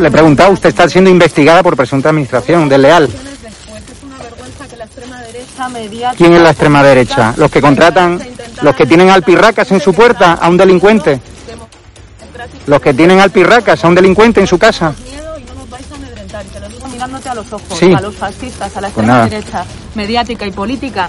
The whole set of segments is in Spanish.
Le he preguntado, usted está siendo investigada por presunta administración desleal. ¿Quién es la extrema derecha? ¿Los que contratan, los que tienen alpirracas en su puerta a un delincuente? ¿Los que tienen alpirracas a un delincuente en su casa? mirándote a los ojos, a los fascistas, a la pues extrema derecha mediática y política,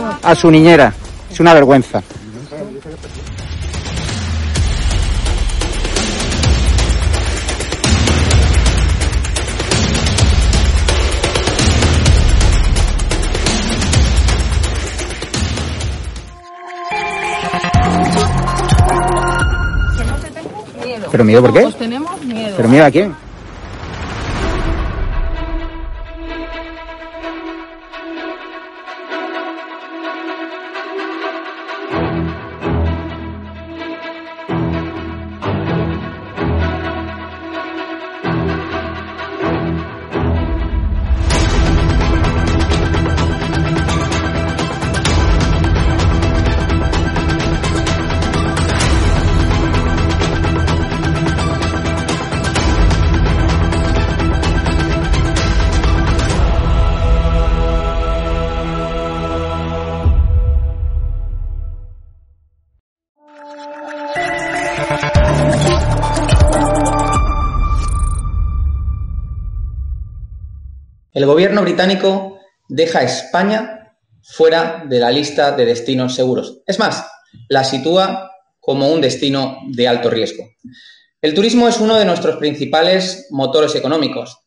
a su niñera. Es una vergüenza. ¿Pero miedo por qué? Pues tenemos miedo. ¿Pero miedo a quién? El gobierno británico deja a España fuera de la lista de destinos seguros. Es más, la sitúa como un destino de alto riesgo. El turismo es uno de nuestros principales motores económicos.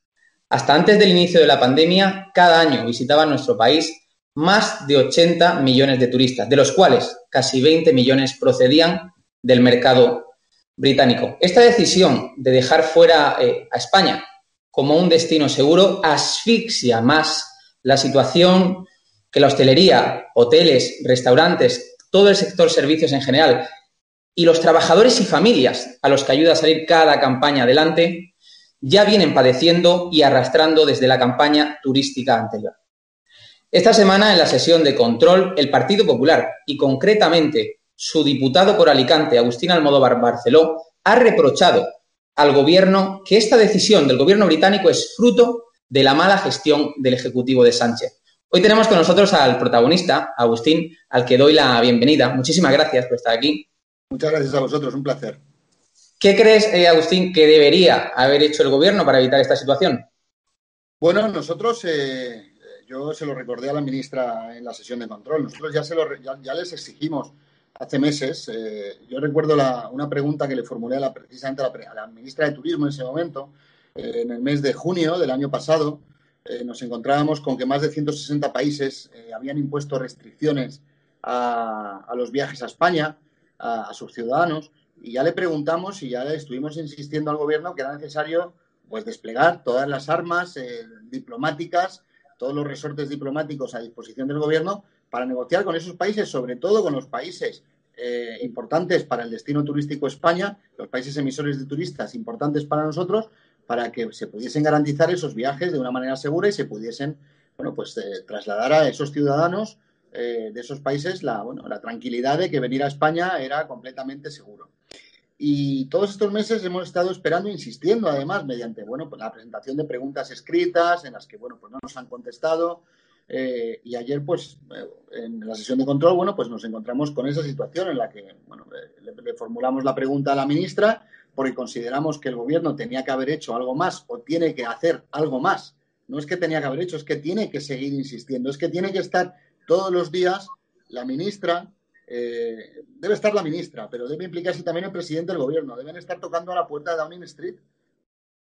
Hasta antes del inicio de la pandemia, cada año visitaban nuestro país más de 80 millones de turistas, de los cuales casi 20 millones procedían del mercado británico. Esta decisión de dejar fuera eh, a España como un destino seguro asfixia más la situación que la hostelería, hoteles, restaurantes, todo el sector servicios en general y los trabajadores y familias a los que ayuda a salir cada campaña adelante ya vienen padeciendo y arrastrando desde la campaña turística anterior. Esta semana, en la sesión de control, el Partido Popular y concretamente su diputado por Alicante, Agustín Almodóvar Barceló, ha reprochado al gobierno que esta decisión del gobierno británico es fruto de la mala gestión del Ejecutivo de Sánchez. Hoy tenemos con nosotros al protagonista, Agustín, al que doy la bienvenida. Muchísimas gracias por estar aquí. Muchas gracias a vosotros, un placer. ¿Qué crees, eh, Agustín, que debería haber hecho el gobierno para evitar esta situación? Bueno, nosotros, eh, yo se lo recordé a la ministra en la sesión de control, nosotros ya, se lo, ya les exigimos hace meses. Eh, yo recuerdo una pregunta que le formulé a la, precisamente a la, ministra de Turismo en ese momento, eh, en el mes de junio del año pasado, eh, nos encontrábamos con que más de 160 países habían impuesto restricciones a, los viajes a España, a, sus ciudadanos, y ya le preguntamos y ya le estuvimos insistiendo al gobierno que era necesario pues desplegar todas las armas diplomáticas, todos los resortes diplomáticos a disposición del gobierno para negociar con esos países, sobre todo con los países eh, importantes para el destino turístico España, los países emisores de turistas importantes para nosotros, para que se pudiesen garantizar esos viajes de una manera segura y se pudiesen, bueno, pues eh, trasladar a esos ciudadanos eh, de esos países la, bueno, la tranquilidad de que venir a España era completamente seguro. Y todos estos meses hemos estado esperando, insistiendo, además, mediante bueno, pues la presentación de preguntas escritas en las que bueno, pues no nos han contestado, eh, y ayer, pues, eh, en la sesión de control, bueno, pues nos encontramos con esa situación en la que, bueno, le, formulamos la pregunta a la ministra porque consideramos que el gobierno tenía que haber hecho algo más o tiene que hacer algo más. No es que tenía que haber hecho, es que tiene que seguir insistiendo, es que tiene que estar todos los días la ministra, eh, debe estar la ministra, pero debe implicarse también el presidente del gobierno, deben estar tocando a la puerta de Downing Street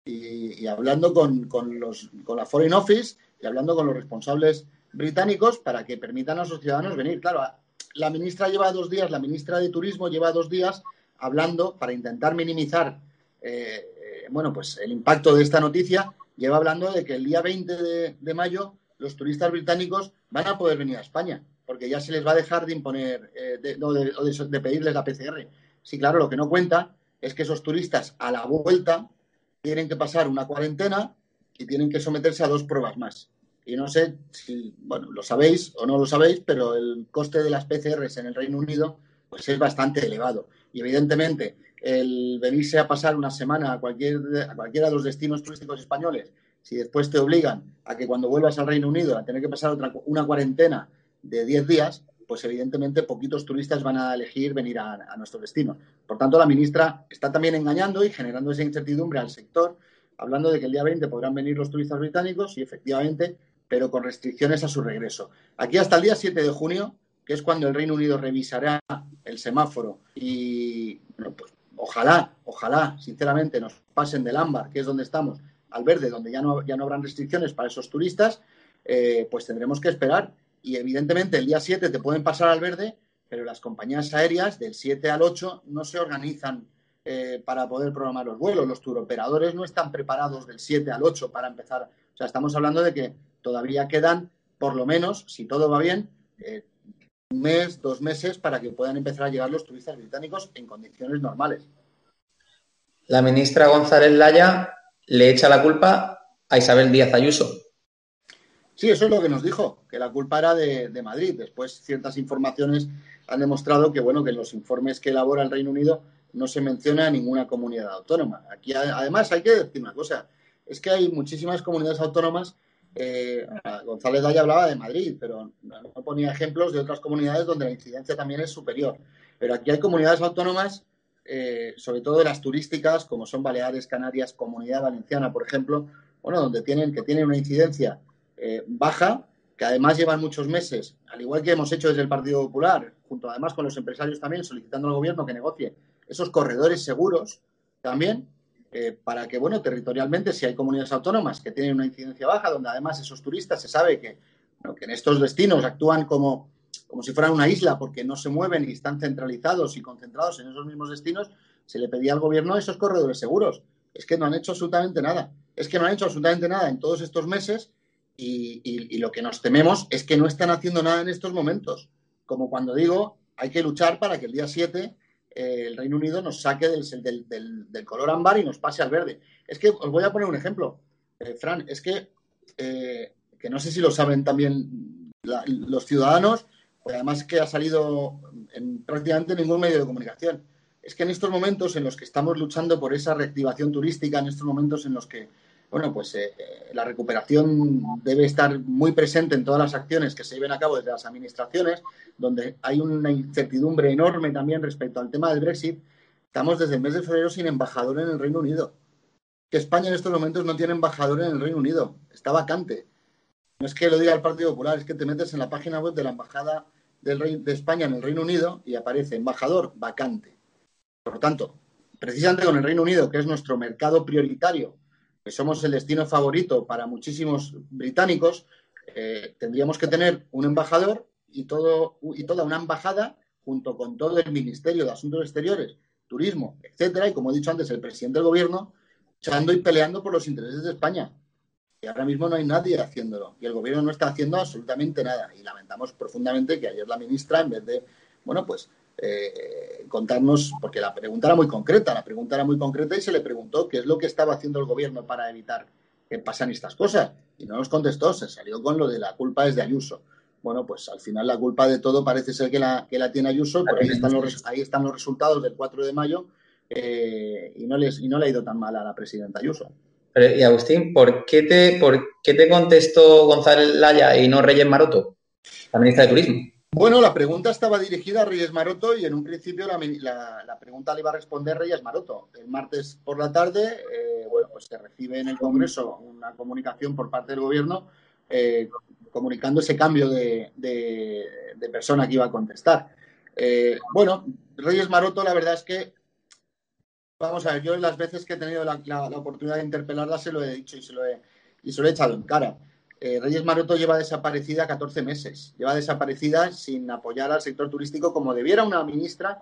y, hablando con, con, los, con la Foreign Office y hablando con los responsables británicos para que permitan a sus ciudadanos venir. Claro, la ministra lleva dos días, la ministra de Turismo lleva dos días hablando para intentar minimizar eh, eh, bueno, pues el impacto de esta noticia, lleva hablando de que el día 20 de, mayo los turistas británicos van a poder venir a España, porque ya se les va a dejar de imponer eh, de, de, pedirles la PCR. Sí, claro, lo que no cuenta es que esos turistas a la vuelta tienen que pasar una cuarentena y tienen que someterse a dos pruebas más. Y no sé si, bueno, lo sabéis o no lo sabéis, pero el coste de las PCRs en el Reino Unido pues es bastante elevado. Y evidentemente, el venirse a pasar una semana a, cualquier, a cualquiera de los destinos turísticos españoles, si después te obligan a que cuando vuelvas al Reino Unido a tener que pasar otra, una cuarentena de 10 días, pues evidentemente poquitos turistas van a elegir venir a, a nuestro destino. Por tanto, la ministra está también engañando y generando esa incertidumbre al sector, hablando de que el día 20 podrán venir los turistas británicos y efectivamente pero con restricciones a su regreso. Aquí hasta el día 7 de junio, que es cuando el Reino Unido revisará el semáforo y, pues ojalá, ojalá, sinceramente, nos pasen del ámbar, que es donde estamos, al verde, donde ya no, ya no habrán restricciones para esos turistas, eh, pues tendremos que esperar. Y evidentemente el día 7 te pueden pasar al verde, pero las compañías aéreas del 7 al 8 no se organizan eh, para poder programar los vuelos. Los turoperadores no están preparados del 7 al 8 para empezar. O sea, estamos hablando de que todavía quedan, por lo menos, si todo va bien, eh, un mes, dos meses para que puedan empezar a llegar los turistas británicos en condiciones normales. La ministra González Laya le echa la culpa a Isabel Díaz Ayuso. Sí, eso es lo que nos dijo, que la culpa era de, de, Madrid. Después, ciertas informaciones han demostrado que, bueno, que en los informes que elabora el Reino Unido no se menciona a ninguna comunidad autónoma. Aquí, además, hay que decir una cosa, es que hay muchísimas comunidades autónomas eh, González Daya hablaba de Madrid, pero no, ponía ejemplos de otras comunidades donde la incidencia también es superior. Pero aquí hay comunidades autónomas, eh, sobre todo de las turísticas, como son Baleares, Canarias, Comunidad Valenciana, por ejemplo, bueno, donde tienen, que tienen una incidencia eh, baja, que además llevan muchos meses, al igual que hemos hecho desde el Partido Popular, junto además con los empresarios también, solicitando al gobierno que negocie esos corredores seguros también, eh, para que, bueno, territorialmente, si hay comunidades autónomas que tienen una incidencia baja, donde además esos turistas se sabe que, que en estos destinos actúan como, como si fueran una isla porque no se mueven y están centralizados y concentrados en esos mismos destinos, se le pedía al gobierno esos corredores seguros. Es que no han hecho absolutamente nada. Es que no han hecho absolutamente nada en todos estos meses y, y, lo que nos tememos es que no están haciendo nada en estos momentos. Como cuando digo, hay que luchar para que el día 7 eh, el Reino Unido nos saque del, color ámbar y nos pase al verde. Es que os voy a poner un ejemplo, eh, Fran, es que, eh, que no sé si lo saben también los ciudadanos, pues además que ha salido en prácticamente ningún medio de comunicación. Es que en estos momentos en los que estamos luchando por esa reactivación turística, en estos momentos en los que bueno, pues eh, la recuperación debe estar muy presente en todas las acciones que se lleven a cabo desde las administraciones, donde hay una incertidumbre enorme también respecto al tema del Brexit. Estamos desde el mes de febrero sin embajador en el Reino Unido. Que España en estos momentos no tiene embajador en el Reino Unido, está vacante. No es que lo diga el Partido Popular, es que te metes en la página web de la Embajada de España en el Reino Unido y aparece embajador vacante. Por lo tanto, precisamente con el Reino Unido, que es nuestro mercado prioritario que somos el destino favorito para muchísimos británicos, eh, tendríamos que tener un embajador y, todo, y toda una embajada junto con todo el Ministerio de Asuntos Exteriores, Turismo, etcétera, y como he dicho antes, el presidente del gobierno, echando y peleando por los intereses de España. Y ahora mismo no hay nadie haciéndolo. Y el gobierno no está haciendo absolutamente nada. Y lamentamos profundamente que ayer la ministra, en vez de, bueno, pues eh, contarnos, porque la pregunta era muy concreta, la pregunta era muy concreta y se le preguntó qué es lo que estaba haciendo el gobierno para evitar que pasen estas cosas. Y no nos contestó, se salió con lo de la culpa es de Ayuso. Bueno, pues al final la culpa de todo parece ser que la, que la tiene Ayuso, porque ahí están, los, ahí están los resultados del 4 de mayo eh, y, no les, y no le ha ido tan mal a la presidenta Ayuso y Agustín, ¿por qué, te, ¿por qué te contestó González Laya y no Reyes Maroto, la ministra de Turismo? Bueno, la pregunta estaba dirigida a Reyes Maroto y en un principio la, pregunta le iba a responder Reyes Maroto. El martes por la tarde, eh, bueno, pues se recibe en el Congreso una comunicación por parte del Gobierno eh, comunicando ese cambio de, persona que iba a contestar. Eh, bueno, Reyes Maroto, la verdad es que Vamos a ver, yo las veces que he tenido la, oportunidad de interpelarla se lo he dicho y se lo he, y se lo he echado en cara. Eh, Reyes Maroto lleva desaparecida 14 meses, lleva desaparecida sin apoyar al sector turístico como debiera una ministra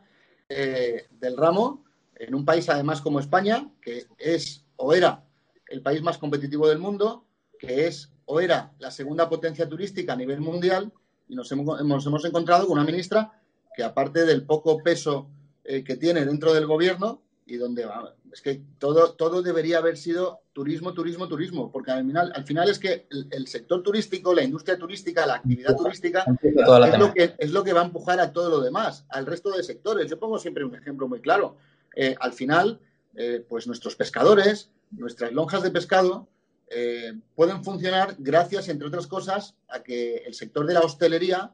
eh, del ramo, en un país además como España, que es o era el país más competitivo del mundo, que es o era la segunda potencia turística a nivel mundial, y nos hemos, encontrado con una ministra que aparte del poco peso eh, que tiene dentro del gobierno, y dónde va. Es que todo, todo debería haber sido turismo, turismo, turismo, porque al final, al final es que el, sector turístico, la industria turística, la actividad turística es lo, que, es lo que va a empujar a todo lo demás, al resto de sectores. Yo pongo siempre un ejemplo muy claro. Eh, al final, eh, pues nuestros pescadores, nuestras lonjas de pescado, eh, pueden funcionar gracias, entre otras cosas, a que el sector de la hostelería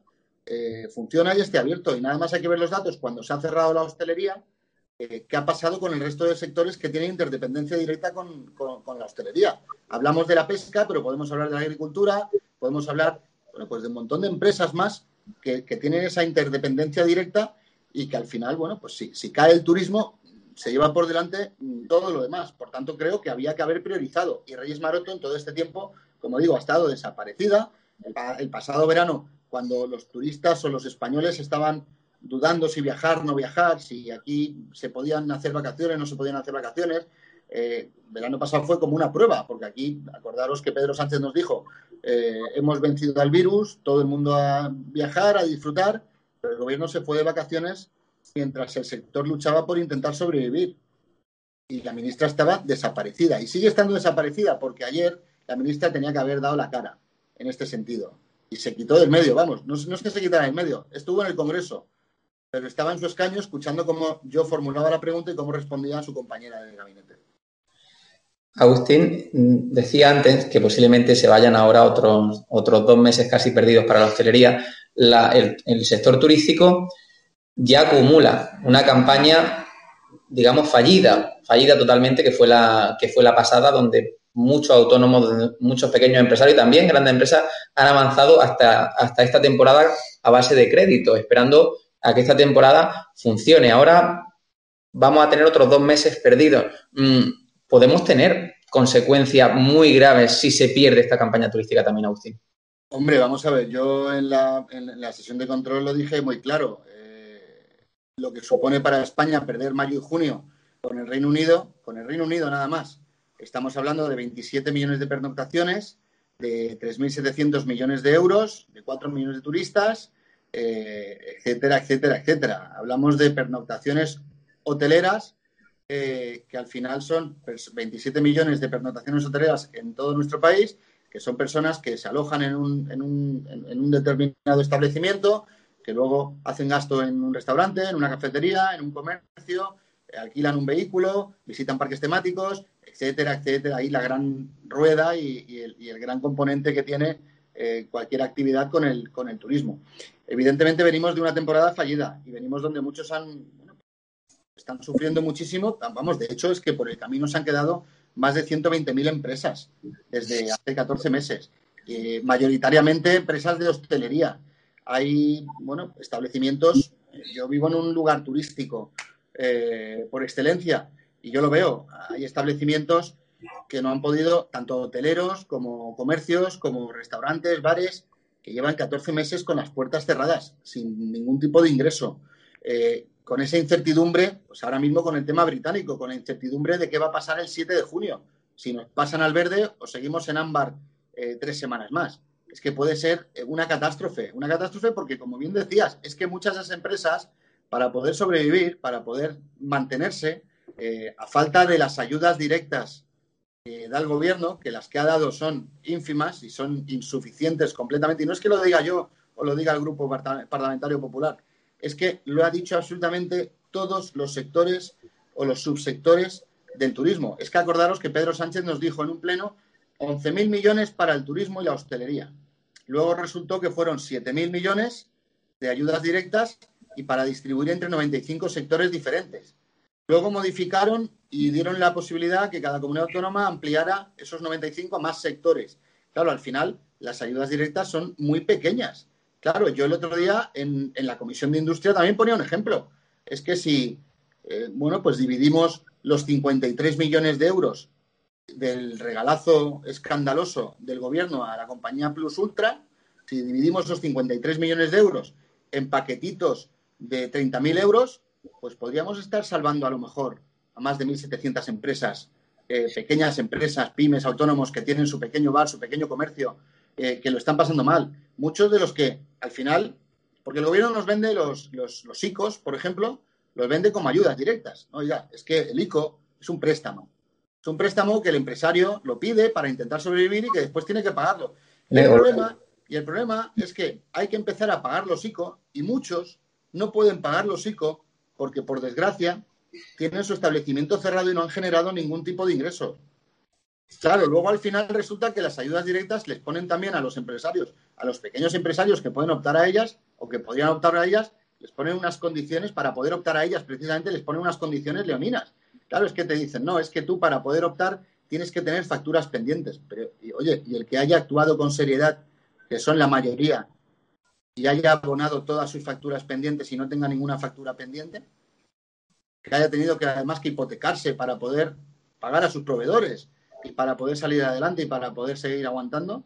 funciona y esté abierto. Y nada más hay que ver los datos cuando se ha cerrado la hostelería eh, qué ha pasado con el resto de sectores que tienen interdependencia directa con, la hostelería. Hablamos de la pesca, pero podemos hablar de la agricultura, podemos hablar bueno, pues de un montón de empresas más que, tienen esa interdependencia directa y que al final, bueno, pues si cae el turismo, se lleva por delante todo lo demás. Por tanto, creo que había que haber priorizado. Y Reyes Maroto en todo este tiempo, como digo, ha estado desaparecida. el pasado verano, cuando los turistas o los españoles estaban dudando si viajar, no viajar, si aquí se podían hacer vacaciones, no se podían hacer vacaciones. Eh, verano pasado fue como una prueba, porque aquí, acordaros que Pedro Sánchez nos dijo, eh, hemos vencido al virus, todo el mundo a viajar, a disfrutar, pero el gobierno se fue de vacaciones mientras el sector luchaba por intentar sobrevivir. Y la ministra estaba desaparecida, y sigue estando desaparecida, porque ayer la ministra tenía que haber dado la cara en este sentido. Y se quitó del medio, vamos, no, no es que se quitara del medio, estuvo en el Congreso, pero estaba en su escaño escuchando cómo yo formulaba la pregunta y cómo respondía su compañera del gabinete. Agustín mm, decía antes que posiblemente se vayan ahora otros, otros dos meses casi perdidos para la hostelería. el, sector turístico ya acumula una campaña, digamos, fallida, fallida totalmente, que fue la, que fue la pasada, donde muchos autónomos, muchos pequeños empresarios y también grandes empresas han avanzado hasta, hasta esta temporada a base de crédito, esperando a que esta temporada funcione. Ahora vamos a tener otros dos meses perdidos. Mm, podemos tener consecuencias muy graves si se pierde esta campaña turística también, Agustín. Hombre, vamos a ver, yo en la, sesión de control lo dije muy claro. Eh, lo que supone para España perder mayo y junio con el Reino Unido, con el Reino Unido nada más, estamos hablando de 27 millones de pernoctaciones, de 3.700 millones de euros, de 4 millones de turistas, eh, etcétera, etcétera, etcétera. Hablamos de pernoctaciones hoteleras, eh, que al final son 27 millones de pernoctaciones hoteleras en todo nuestro país, que son personas que se alojan en un, en un, en un determinado establecimiento, que luego hacen gasto en un restaurante, en una cafetería, en un comercio, alquilan un vehículo, visitan parques temáticos, etcétera, etcétera. Ahí la gran rueda y, el, gran componente que tiene eh, cualquier actividad con el turismo. Evidentemente venimos de una temporada fallida y venimos donde muchos han, están sufriendo muchísimo. Vamos, de hecho es que por el camino se han quedado más de 120.000 empresas desde hace 14 meses, mayoritariamente empresas de hostelería. Hay, bueno, establecimientos, yo vivo en un lugar turístico eh, por excelencia y yo lo veo, hay establecimientos que no han podido, tanto hoteleros como comercios, como restaurantes, bares, llevan 14 meses con las puertas cerradas, sin ningún tipo de ingreso. Eh, con esa incertidumbre, pues ahora mismo con el tema británico, con la incertidumbre de qué va a pasar el 7 de junio. Si nos pasan al verde o seguimos en ámbar eh, tres semanas más. Es que puede ser una catástrofe, una catástrofe porque, como bien decías, es que muchas de esas empresas, para poder sobrevivir, para poder mantenerse, eh, a falta de las ayudas directas da el gobierno, que las que ha dado son ínfimas y son insuficientes completamente, y no es que lo diga yo o lo diga el Grupo Parlamentario Popular, es que lo ha dicho absolutamente todos los sectores o los subsectores del turismo. Es que acordaros que Pedro Sánchez nos dijo en un pleno 11.000 millones para el turismo y la hostelería. Luego resultó que fueron 7.000 millones de ayudas directas y para distribuir entre 95 sectores diferentes. Luego modificaron y dieron la posibilidad que cada comunidad autónoma ampliara esos 95 a más sectores. Claro, al final las ayudas directas son muy pequeñas. Claro, yo el otro día en, la Comisión de Industria también ponía un ejemplo. Es que si, eh, bueno, pues dividimos los 53 millones de euros del regalazo escandaloso del gobierno a la compañía Plus Ultra, si dividimos los 53 millones de euros en paquetitos de 30.000 euros, pues podríamos estar salvando a lo mejor a más de 1.700 empresas, eh, pequeñas empresas, pymes, autónomos que tienen su pequeño bar, su pequeño comercio, eh, que lo están pasando mal. Muchos de los que al final, porque el gobierno nos vende los, los, los ICOs, por ejemplo, los vende como ayudas directas. Oiga, es que el ICO es un préstamo. Es un préstamo que el empresario lo pide para intentar sobrevivir y que después tiene que pagarlo. Y el, problema, y el problema es que hay que empezar a pagar los ICO y muchos no pueden pagar los ICO porque, por desgracia, tienen su establecimiento cerrado y no han generado ningún tipo de ingresos. Claro, luego al final resulta que las ayudas directas les ponen también a los empresarios, a los pequeños empresarios que pueden optar a ellas o que podrían optar a ellas, les ponen unas condiciones para poder optar a ellas, precisamente les ponen unas condiciones leoninas. Claro, es que te dicen, no, es que tú para poder optar tienes que tener facturas pendientes. Pero, oye, y el que haya actuado con seriedad, que son la mayoría, y haya abonado todas sus facturas pendientes y no tenga ninguna factura pendiente, que haya tenido que además que hipotecarse para poder pagar a sus proveedores y para poder salir adelante y para poder seguir aguantando.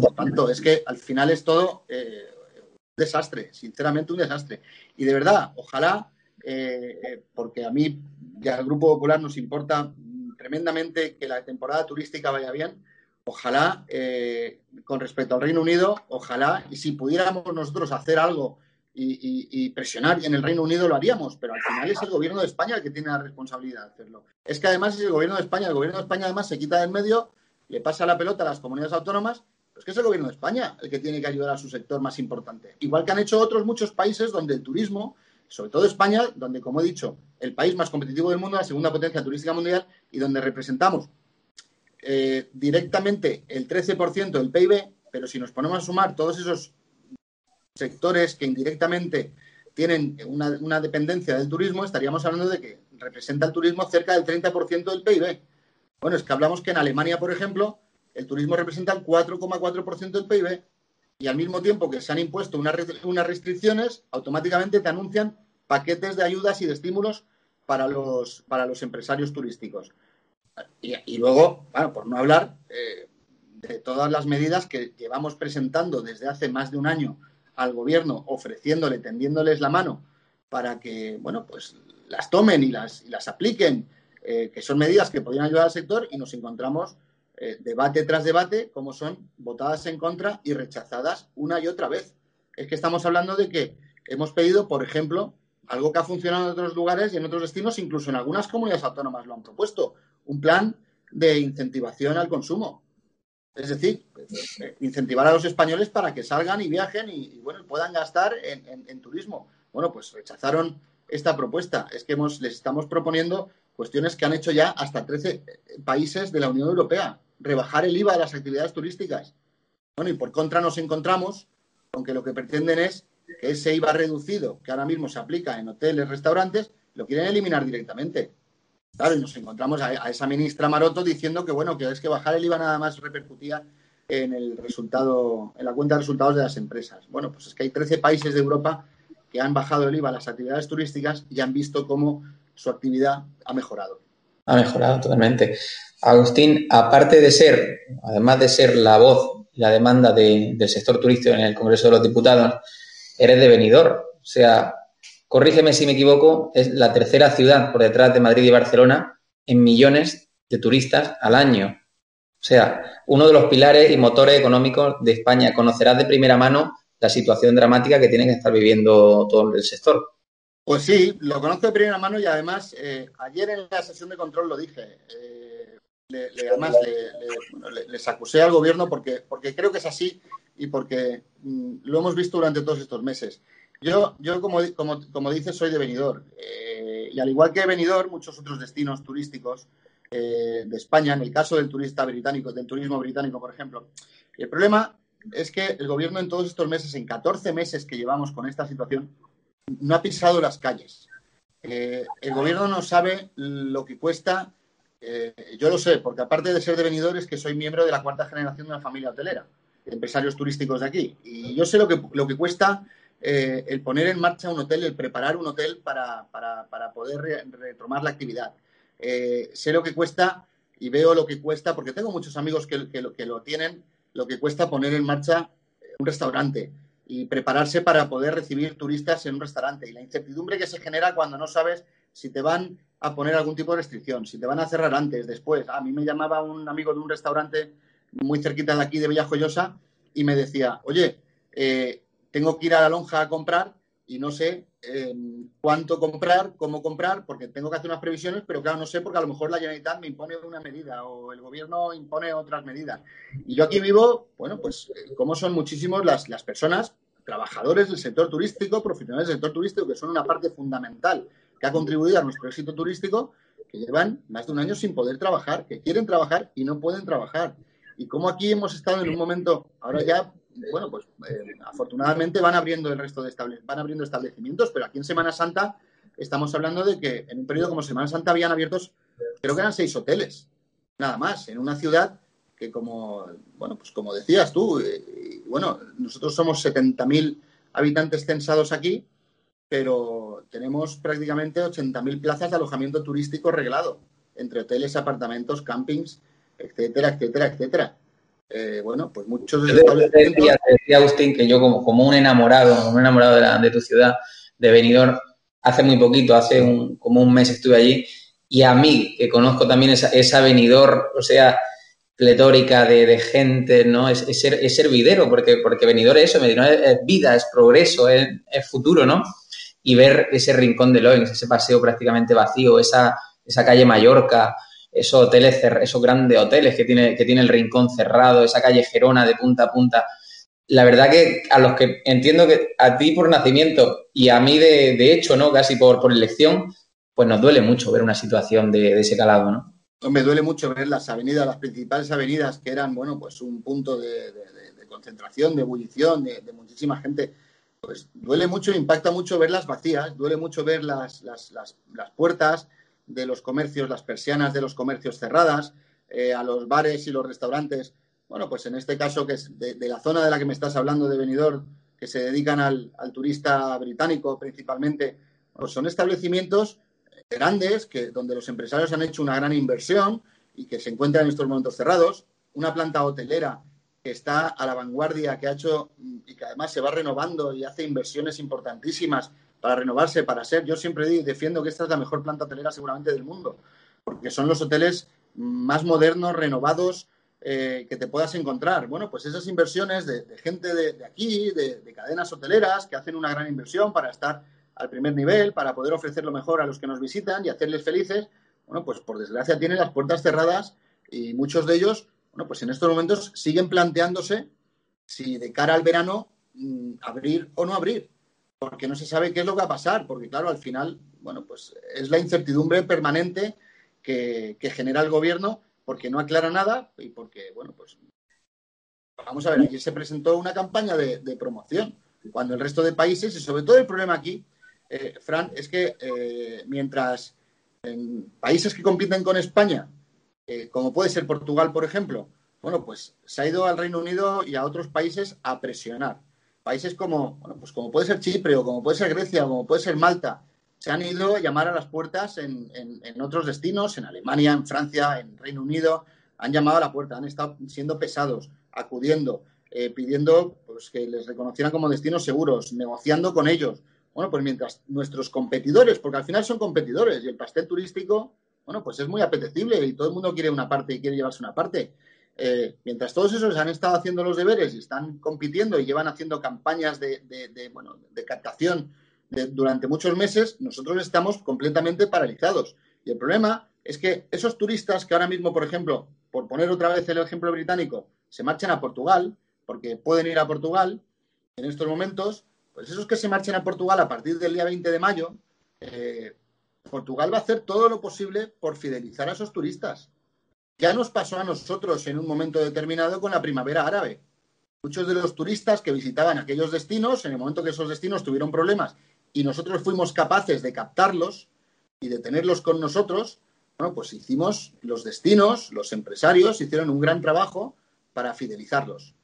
por tanto, es que al final es todo eh, un desastre, sinceramente un desastre. Y de verdad, ojalá, eh, eh, porque a mí y al Grupo Popular nos importa tremendamente que la temporada turística vaya bien, ojalá, eh, con respecto al Reino Unido, ojalá, y si pudiéramos nosotros hacer algo y, presionar en el Reino Unido lo haríamos, pero al final es el gobierno de España el que tiene la responsabilidad de hacerlo. Es que además es el gobierno de España, el gobierno de España además se quita del medio, le pasa la pelota a las comunidades autónomas, pues que es el gobierno de España el que tiene que ayudar a su sector más importante. Igual que han hecho otros muchos países donde el turismo, sobre todo España, donde, como he dicho, el país más competitivo del mundo, la segunda potencia turística mundial, y donde representamos eh, directamente el 13% del PIB, pero si nos ponemos a sumar todos esos sectores que indirectamente tienen una, dependencia del turismo, estaríamos hablando de que representa el turismo cerca del 30% del PIB. Bueno, es que hablamos que en Alemania, por ejemplo, el turismo representa el 4,4% del PIB y al mismo tiempo que se han impuesto unas restricciones, automáticamente te anuncian paquetes de ayudas y de estímulos para los, para los empresarios turísticos. Y, luego, bueno, por no hablar eh, de todas las medidas que llevamos presentando desde hace más de un año al gobierno, ofreciéndole, tendiéndoles la mano para que, bueno, pues las tomen y las, y las apliquen, eh, que son medidas que podrían ayudar al sector y nos encontramos eh, debate tras debate como son votadas en contra y rechazadas una y otra vez. Es que estamos hablando de que hemos pedido, por ejemplo, algo que ha funcionado en otros lugares y en otros destinos, incluso en algunas comunidades autónomas lo han propuesto, un plan de incentivación al consumo. Es decir, eh, incentivar a los españoles para que salgan y viajen y, bueno, puedan gastar en, turismo. Bueno, pues rechazaron esta propuesta. Es que hemos, les estamos proponiendo cuestiones que han hecho ya hasta 13 países de la Unión Europea. Rebajar el IVA de las actividades turísticas. Bueno, y por contra nos encontramos con que lo que pretenden es que ese IVA reducido que ahora mismo se aplica en hoteles, restaurantes, lo quieren eliminar directamente. Claro, y nos encontramos a, esa ministra Maroto diciendo que, bueno, que es que bajar el IVA nada más repercutía en el resultado, en la cuenta de resultados de las empresas. Bueno, pues es que hay 13 países de Europa que han bajado el IVA a las actividades turísticas y han visto cómo su actividad ha mejorado. Ha mejorado totalmente. Agustín, aparte de ser, además de ser la voz la demanda del sector turístico en el Congreso de los Diputados, eres de Benidorm. O sea, corrígeme si me equivoco, es la tercera ciudad por detrás de Madrid y Barcelona en millones de turistas al año. O sea, uno de los pilares y motores económicos de España. Conocerás de primera mano la situación dramática que tiene que estar viviendo todo el sector. Pues sí, lo conozco de primera mano y además eh, ayer en la sesión de control lo dije. Eh, además les acusé al gobierno porque, porque creo que es así y porque mm, lo hemos visto durante todos estos meses. Yo, yo como, como, como dices, soy de Benidorm. Eh, y al igual que Benidorm, muchos otros destinos turísticos de España, en el caso del turista británico, del turismo británico, por ejemplo, el problema es que el gobierno en todos estos meses, en 14 meses que llevamos con esta situación, no ha pisado las calles. Eh, el gobierno no sabe lo que cuesta. Eh, yo lo sé, porque aparte de ser de venidores, que soy miembro de la cuarta generación de una familia hotelera, empresarios turísticos de aquí. Y yo sé lo que, lo que cuesta eh, el poner en marcha un hotel, el preparar un hotel para, poder retomar la actividad. sé lo que cuesta y veo lo que cuesta, porque tengo muchos amigos que, que lo tienen, lo que cuesta poner en marcha un restaurante, y prepararse para poder recibir turistas en un restaurante. Y la incertidumbre que se genera cuando no sabes si te van a poner algún tipo de restricción, si te van a cerrar antes, después. A mí me llamaba un amigo de un restaurante muy cerquita de aquí, de Villajoyosa, y me decía, oye, eh, tengo que ir a la lonja a comprar y no sé em, cuánto comprar, cómo comprar, porque tengo que hacer unas previsiones, pero claro, no sé porque a lo mejor la Generalitat me impone una medida o el gobierno impone otras medidas. Y yo aquí vivo, bueno, pues eh, como son muchísimos las, las personas, trabajadores del sector turístico, profesionales del sector turístico, que son una parte fundamental que ha contribuido a nuestro éxito turístico, que llevan más de un año sin poder trabajar, que quieren trabajar y no pueden trabajar. Y como aquí hemos estado en un momento, ahora ya bueno, pues eh, afortunadamente van abriendo el resto de van abriendo establecimientos, pero aquí en Semana Santa estamos hablando de que en un periodo como Semana Santa habían abiertos, creo que eran seis hoteles, nada más, en una ciudad que como, bueno, pues como decías tú, eh, bueno, nosotros somos 70.000 habitantes censados aquí, pero tenemos prácticamente 80.000 plazas de alojamiento turístico reglado, entre hoteles, apartamentos, campings, etcétera, etcétera, etcétera. Eh, bueno, pues muchos de decía, decía, Agustín que yo como, como un enamorado, como un enamorado de, de tu ciudad, de Benidorm, hace muy poquito, hace un, como un mes estuve allí, y a mí, que conozco también esa, esa Benidorm, o sea, pletórica de, gente, ¿no? Es, es, ser, es servidero, porque, porque Benidorm es eso, Benidorm es, vida, es progreso, es, futuro, ¿no? Y ver ese rincón de Loins, ese paseo prácticamente vacío, esa, esa calle Mallorca, esos hoteles, esos grandes hoteles que tiene, que tiene el rincón cerrado, esa calle Gerona de punta a punta. La verdad que a los que entiendo que a ti por nacimiento y a mí de, de hecho, ¿no? Casi por, por elección, pues nos duele mucho ver una situación de, ese calado, ¿no? Me duele mucho ver las avenidas, las principales avenidas que eran, bueno, pues un punto de, concentración, de ebullición, de, muchísima gente. Pues duele mucho, impacta mucho verlas vacías, duele mucho ver las, las, las, las puertas, de los comercios, las persianas de los comercios cerradas, eh, a los bares y los restaurantes. Bueno, pues en este caso, que es de, la zona de la que me estás hablando, de Benidorm, que se dedican al, turista británico principalmente, pues son establecimientos grandes que, donde los empresarios han hecho una gran inversión y que se encuentran en estos momentos cerrados. Una planta hotelera que está a la vanguardia, que ha hecho y que además se va renovando y hace inversiones importantísimas para renovarse, para ser. Yo siempre defiendo que esta es la mejor planta hotelera seguramente del mundo, porque son los hoteles más modernos, renovados, eh, que te puedas encontrar. Bueno, pues esas inversiones de, gente de, aquí, de, cadenas hoteleras, que hacen una gran inversión para estar al primer nivel, para poder ofrecer lo mejor a los que nos visitan y hacerles felices, bueno, pues por desgracia tienen las puertas cerradas y muchos de ellos, bueno, pues en estos momentos siguen planteándose si de cara al verano mm, abrir o no abrir porque no se sabe qué es lo que va a pasar, porque claro, al final, bueno, pues es la incertidumbre permanente que, genera el gobierno porque no aclara nada y porque, bueno, pues vamos a ver, aquí se presentó una campaña de, promoción, cuando el resto de países, y sobre todo el problema aquí, eh, Fran, es que eh, mientras en países que compiten con España, eh, como puede ser Portugal, por ejemplo, bueno, pues se ha ido al Reino Unido y a otros países a presionar países como, bueno, pues como puede ser Chipre o como puede ser Grecia o como puede ser Malta, se han ido a llamar a las puertas en, otros destinos, en Alemania, en Francia, en Reino Unido, han llamado a la puerta, han estado siendo pesados, acudiendo, eh, pidiendo pues, que les reconocieran como destinos seguros, negociando con ellos. Bueno, pues mientras nuestros competidores, porque al final son competidores y el pastel turístico, bueno, pues es muy apetecible y todo el mundo quiere una parte y quiere llevarse una parte. Eh, mientras todos esos han estado haciendo los deberes y están compitiendo y llevan haciendo campañas de, bueno, de captación durante muchos meses, nosotros estamos completamente paralizados. Y el problema es que esos turistas que ahora mismo, por ejemplo, por poner otra vez el ejemplo británico, se marchan a Portugal, porque pueden ir a Portugal en estos momentos, pues esos que se marchen a Portugal a partir del día 20 de mayo, eh, Portugal va a hacer todo lo posible por fidelizar a esos turistas. Ya nos pasó a nosotros en un momento determinado con la primavera árabe. Muchos de los turistas que visitaban aquellos destinos, en el momento que esos destinos tuvieron problemas y nosotros fuimos capaces de captarlos y de tenerlos con nosotros, bueno, pues hicimos los destinos, los empresarios hicieron un gran trabajo para fidelizarlos.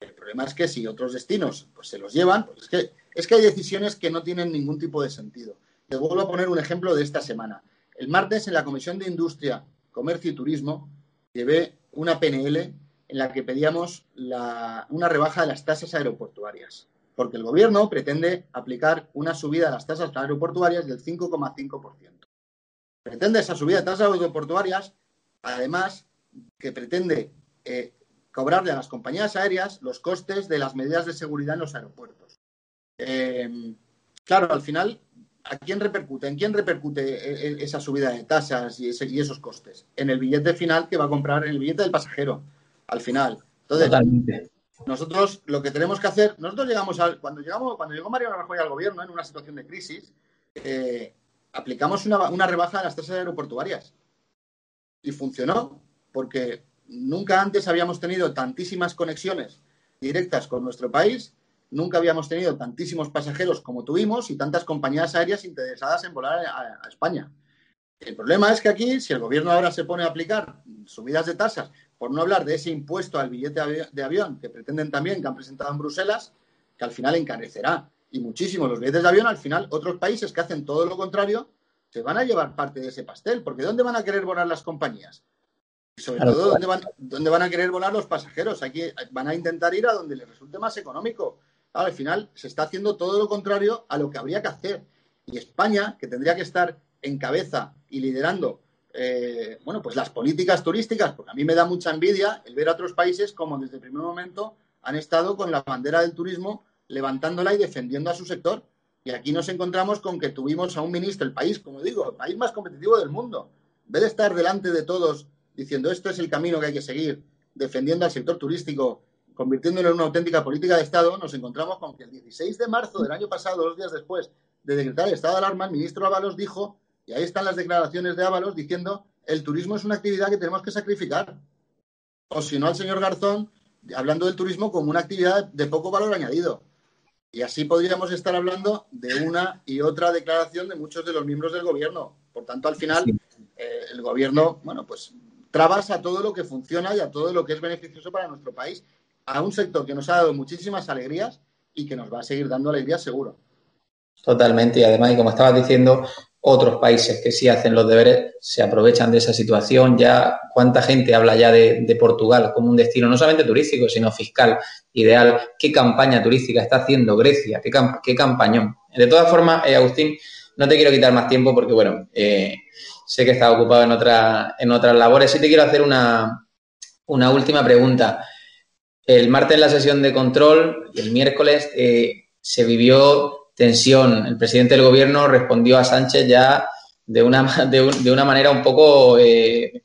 El problema es que si otros destinos pues, se los llevan, pues es que, es que hay decisiones que no tienen ningún tipo de sentido. Te vuelvo a poner un ejemplo de esta semana. El martes en la Comisión de Industria, Comercio y Turismo llevé una PNL en la que pedíamos una rebaja de las tasas aeroportuarias porque el gobierno pretende aplicar una subida de las tasas aeroportuarias del 5,5%. Pretende esa subida de tasas aeroportuarias, además que pretende eh, cobrarle a las compañías aéreas los costes de las medidas de seguridad en los aeropuertos. Em, claro, al final, ¿a quién repercute? ¿En quién repercute e, e, esa subida de tasas y, esos costes? En el billete final que va a comprar, en el billete del pasajero, al final. Entonces, nosotros lo que tenemos que hacer, nosotros llegamos al, cuando llegamos, cuando llegó Mariano Rajoy al gobierno en una situación de crisis, eh, aplicamos una, rebaja de las tasas aeroportuarias. Y funcionó, porque nunca antes habíamos tenido tantísimas conexiones directas con nuestro país, nunca habíamos tenido tantísimos pasajeros como tuvimos y tantas compañías aéreas interesadas en volar a España. El problema es que aquí, si el gobierno ahora se pone a aplicar subidas de tasas por no hablar de ese impuesto al billete de avión que pretenden también, que han presentado en Bruselas, que al final encarecerá. Y muchísimo los billetes de avión, al final, otros países que hacen todo lo contrario, se van a llevar parte de ese pastel, porque ¿dónde van a querer volar las compañías? Y sobre todo, ¿dónde van, ¿dónde van, a querer volar los pasajeros? Aquí van a intentar ir a donde les resulte más económico. Al final se está haciendo todo lo contrario a lo que habría que hacer. Y España, que tendría que estar en cabeza y liderando eh, bueno, pues las políticas turísticas, porque a mí me da mucha envidia el ver a otros países como desde el primer momento han estado con la bandera del turismo levantándola y defendiendo a su sector. Y aquí nos encontramos con que tuvimos a un ministro, el país, como digo, el país más competitivo del mundo. En vez de estar delante de todos diciendo esto es el camino que hay que seguir, defendiendo al sector turístico, convirtiéndolo en una auténtica política de Estado, nos encontramos con que el 16 de marzo del año pasado, dos días después de decretar el estado de alarma, el ministro Ábalos dijo y ahí están las declaraciones de Ábalos diciendo el turismo es una actividad que tenemos que sacrificar. O si no, al señor Garzón hablando del turismo como una actividad de poco valor añadido. Y así podríamos estar hablando de una y otra declaración de muchos de los miembros del gobierno. Por tanto, al final, eh, el gobierno, bueno, pues trabasa todo lo que funciona y a todo lo que es beneficioso para nuestro país, a un sector que nos ha dado muchísimas alegrías y que nos va a seguir dando alegrías seguro. Totalmente, y además, y como estabas diciendo, otros países que sí hacen los deberes se aprovechan de esa situación. Ya, ¿cuánta gente habla ya de, Portugal como un destino no solamente turístico, sino fiscal ideal? ¿Qué campaña turística está haciendo Grecia? ¿Qué, qué campañón? De todas formas, eh, Agustín, no te quiero quitar más tiempo porque, bueno, eh, sé que estás ocupado en, otra, en otras labores. Sí te quiero hacer una, una última pregunta. El martes la sesión de control y el miércoles eh, se vivió tensión. El presidente del gobierno respondió a Sánchez ya de una, de, una manera un poco, eh,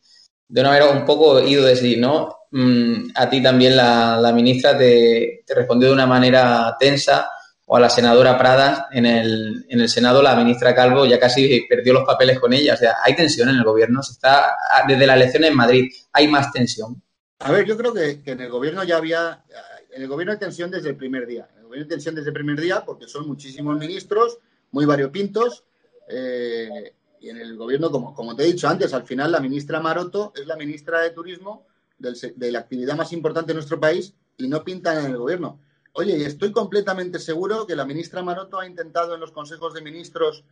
de una manera un poco ido de sí, ¿no? Mm, a ti también la, ministra te, respondió de una manera tensa o a la senadora Prada en el, en el Senado la ministra Calvo ya casi perdió los papeles con ella. O sea, hay tensión en el gobierno. Se está desde la elección en Madrid hay más tensión. A ver, yo creo que, en el gobierno ya había en el gobierno hay tensión desde el primer día gobierno tensión desde el primer día porque son muchísimos ministros, muy variopintos. Eh, y en el gobierno, como, como te he dicho antes, al final la ministra Maroto es la ministra de Turismo de la actividad más importante de nuestro país y no pintan en el gobierno. Oye, y estoy completamente seguro que la ministra Maroto ha intentado en los consejos de ministros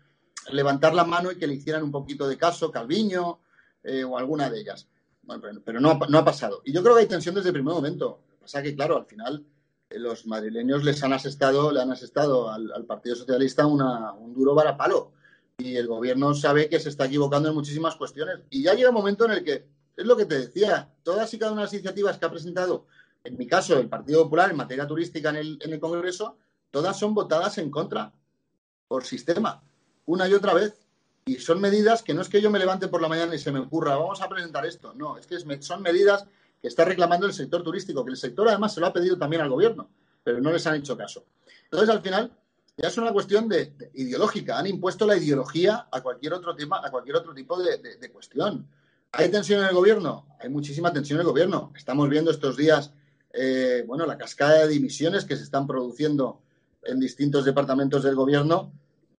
levantar la mano y que le hicieran un poquito de caso, Calviño eh, o alguna de ellas. Pero no ha, no ha, pasado. Y yo creo que hay tensión desde el primer momento. Lo que pasa que, claro, al final eh, los madrileños les han asestado, le han asestado al, Partido Socialista un duro varapalo. Y el gobierno sabe que se está equivocando en muchísimas cuestiones. Y ya llega un momento en el que, es lo que te decía, todas y cada una de las iniciativas que ha presentado, en mi caso, el Partido Popular en materia turística en el Congreso, todas son votadas en contra por sistema, una y otra vez. Y son medidas que no es que yo me levante por la mañana y se me ocurra, vamos a presentar esto. No, es que son medidas que está reclamando el sector turístico, que el sector además se lo ha pedido también al gobierno, pero no les han hecho caso. Entonces, al final, ya es una cuestión de, ideológica. Han impuesto la ideología a cualquier otro tema, a cualquier otro tipo de, cuestión. ¿Hay tensión en el gobierno? Hay muchísima tensión en el gobierno. Estamos viendo estos días, eh, bueno, la cascada de dimisiones que se están produciendo en distintos departamentos del gobierno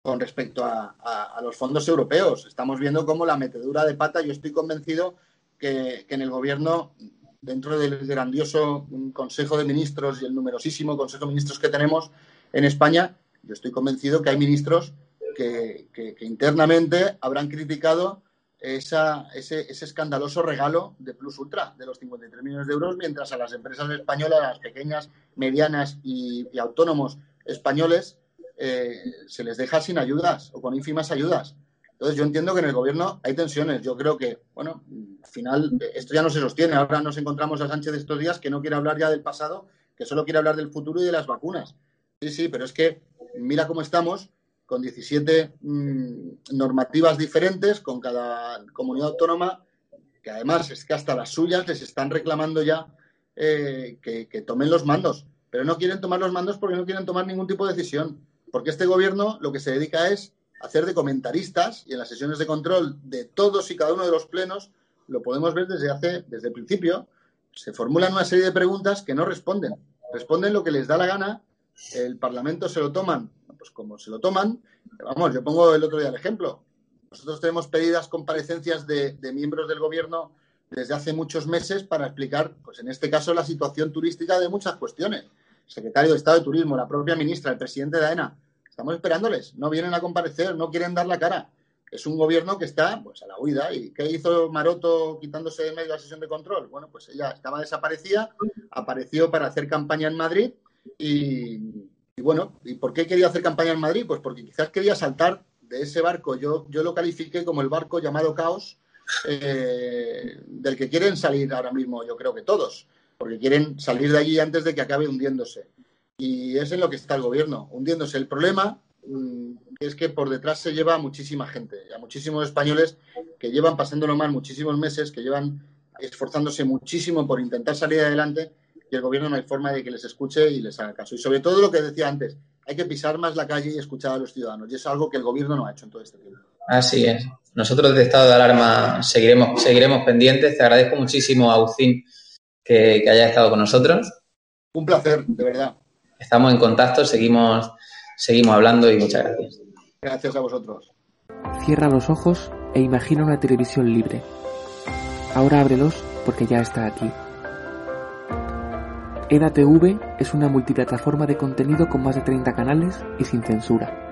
con respecto a, los fondos europeos. Estamos viendo cómo la metedura de pata, yo estoy convencido que en el gobierno dentro del grandioso Consejo de Ministros y el numerosísimo Consejo de Ministros que tenemos en España, yo estoy convencido que hay ministros que, internamente habrán criticado ese, escandaloso regalo de Plus Ultra de los 53 millones de euros, mientras a las empresas españolas, a las pequeñas, medianas y, autónomos españoles, eh, se les deja sin ayudas o con ínfimas ayudas. Entonces yo entiendo que en el gobierno hay tensiones. Yo creo que, bueno, al final esto ya no se sostiene. Ahora nos encontramos a Sánchez estos días que no quiere hablar ya del pasado, que solo quiere hablar del futuro y de las vacunas. Sí, sí, pero es que mira cómo estamos con 17 mm, normativas diferentes, con cada comunidad autónoma, que además es que hasta las suyas les están reclamando ya eh, que tomen los mandos. Pero no quieren tomar los mandos porque no quieren tomar ningún tipo de decisión. Porque este gobierno lo que se dedica es hacer de comentaristas y en las sesiones de control de todos y cada uno de los plenos lo podemos ver desde hace desde el principio se formulan una serie de preguntas que no responden. Responden lo que les da la gana el parlamento se lo toman pues como se lo toman vamos yo pongo el otro día el ejemplo. Nosotros tenemos pedidas comparecencias de, de miembros del gobierno desde hace muchos meses para explicar pues en este caso la situación turística de muchas cuestiones secretario de Estado de Turismo la propia ministra el presidente de AENA Estamos esperándoles, no vienen a comparecer, no quieren dar la cara. Es un gobierno que está pues, a la huida. ¿Y qué hizo Maroto quitándose de medio la sesión de control? Bueno, pues ella estaba desaparecida, apareció para hacer campaña en Madrid y, bueno, ¿y por qué quería hacer campaña en Madrid? Pues porque quizás quería saltar de ese barco. Yo, yo lo califiqué como el barco llamado Caos, eh, del que quieren salir ahora mismo, yo creo que todos, porque quieren salir de allí antes de que acabe hundiéndose. Y es en lo que está el gobierno, hundiéndose. El problema mm, es que por detrás se lleva a muchísima gente, a muchísimos españoles que llevan pasándolo mal muchísimos meses, que llevan esforzándose muchísimo por intentar salir adelante y el gobierno no hay forma de que les escuche y les haga caso. Y sobre todo lo que decía antes, hay que pisar más la calle y escuchar a los ciudadanos. Y es algo que el gobierno no ha hecho en todo este tiempo. Así es. Nosotros de estado de alarma seguiremos, seguiremos pendientes. Te agradezco muchísimo, Agustín, que, que haya estado con nosotros. Un placer, de verdad estamos en contacto, seguimos, seguimos hablando y muchas gracias. Gracias a vosotros. Cierra los ojos e imagina una televisión libre. Ahora ábrelos porque ya está aquí. EDATV es una multiplataforma de contenido con más de 30 canales y sin censura